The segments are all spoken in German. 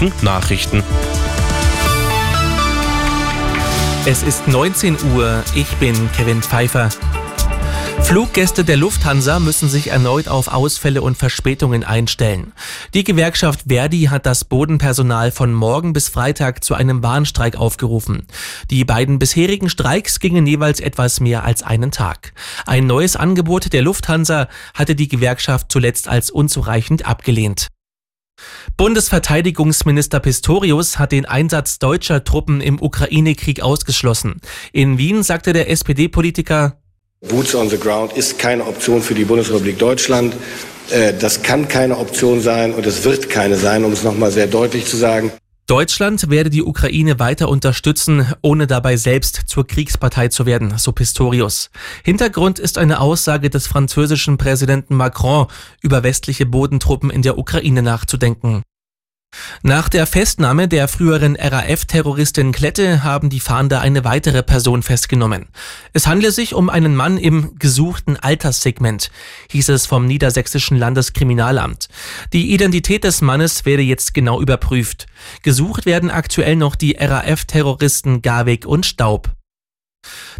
Rheinischen Nachrichten. Es ist 19 Uhr. Ich bin Kevin Pfeiffer. Fluggäste der Lufthansa müssen sich erneut auf Ausfälle und Verspätungen einstellen. Die Gewerkschaft Verdi hat das Bodenpersonal von morgen bis Freitag zu einem Warnstreik aufgerufen. Die beiden bisherigen Streiks gingen jeweils etwas mehr als einen Tag. Ein neues Angebot der Lufthansa hatte die Gewerkschaft zuletzt als unzureichend abgelehnt. Bundesverteidigungsminister Pistorius hat den Einsatz deutscher Truppen im Ukraine-Krieg ausgeschlossen. In Wien sagte der SPD-Politiker, Boots on the ground ist keine Option für die Bundesrepublik Deutschland. Äh, das kann keine Option sein und es wird keine sein, um es nochmal sehr deutlich zu sagen. Deutschland werde die Ukraine weiter unterstützen, ohne dabei selbst zur Kriegspartei zu werden, so Pistorius. Hintergrund ist eine Aussage des französischen Präsidenten Macron, über westliche Bodentruppen in der Ukraine nachzudenken. Nach der Festnahme der früheren RAF-Terroristin Klette haben die Fahnder eine weitere Person festgenommen. Es handle sich um einen Mann im gesuchten Alterssegment, hieß es vom niedersächsischen Landeskriminalamt. Die Identität des Mannes werde jetzt genau überprüft. Gesucht werden aktuell noch die RAF-Terroristen Garwig und Staub.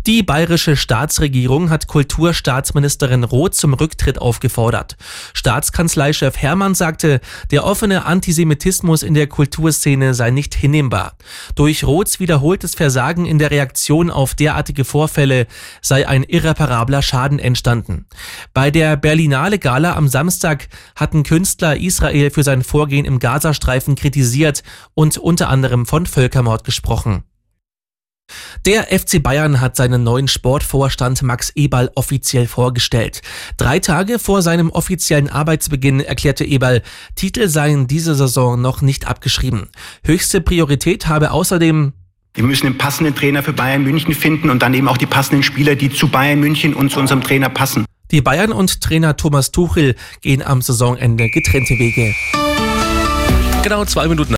Die bayerische Staatsregierung hat Kulturstaatsministerin Roth zum Rücktritt aufgefordert. Staatskanzleichef Hermann sagte, der offene Antisemitismus in der Kulturszene sei nicht hinnehmbar. Durch Roths wiederholtes Versagen in der Reaktion auf derartige Vorfälle sei ein irreparabler Schaden entstanden. Bei der Berlinale Gala am Samstag hatten Künstler Israel für sein Vorgehen im Gazastreifen kritisiert und unter anderem von Völkermord gesprochen. Der FC Bayern hat seinen neuen Sportvorstand Max Eberl offiziell vorgestellt. Drei Tage vor seinem offiziellen Arbeitsbeginn erklärte Eberl, Titel seien diese Saison noch nicht abgeschrieben. Höchste Priorität habe außerdem wir müssen den passenden Trainer für Bayern München finden und dann eben auch die passenden Spieler, die zu Bayern München und zu unserem Trainer passen. Die Bayern und Trainer Thomas Tuchel gehen am Saisonende getrennte Wege. Genau zwei Minuten